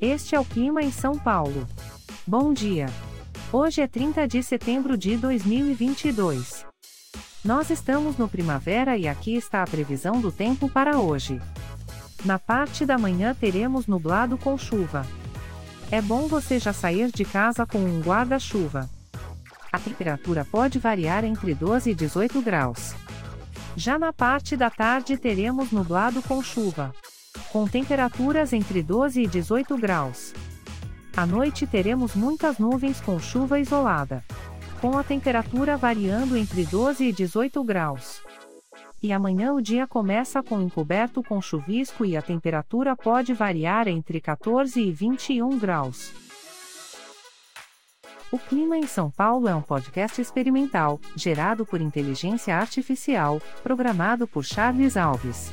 Este é o clima em São Paulo. Bom dia. Hoje é 30 de setembro de 2022. Nós estamos no primavera e aqui está a previsão do tempo para hoje. Na parte da manhã teremos nublado com chuva. É bom você já sair de casa com um guarda-chuva. A temperatura pode variar entre 12 e 18 graus. Já na parte da tarde teremos nublado com chuva. Com temperaturas entre 12 e 18 graus. À noite teremos muitas nuvens com chuva isolada. Com a temperatura variando entre 12 e 18 graus. E amanhã o dia começa com encoberto com chuvisco e a temperatura pode variar entre 14 e 21 graus. O Clima em São Paulo é um podcast experimental, gerado por inteligência artificial, programado por Charles Alves.